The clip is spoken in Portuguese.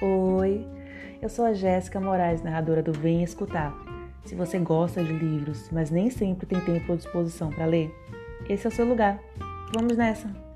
Oi, eu sou a Jéssica Moraes, narradora do Vem Escutar. Se você gosta de livros, mas nem sempre tem tempo ou disposição para ler, esse é o seu lugar. Vamos nessa!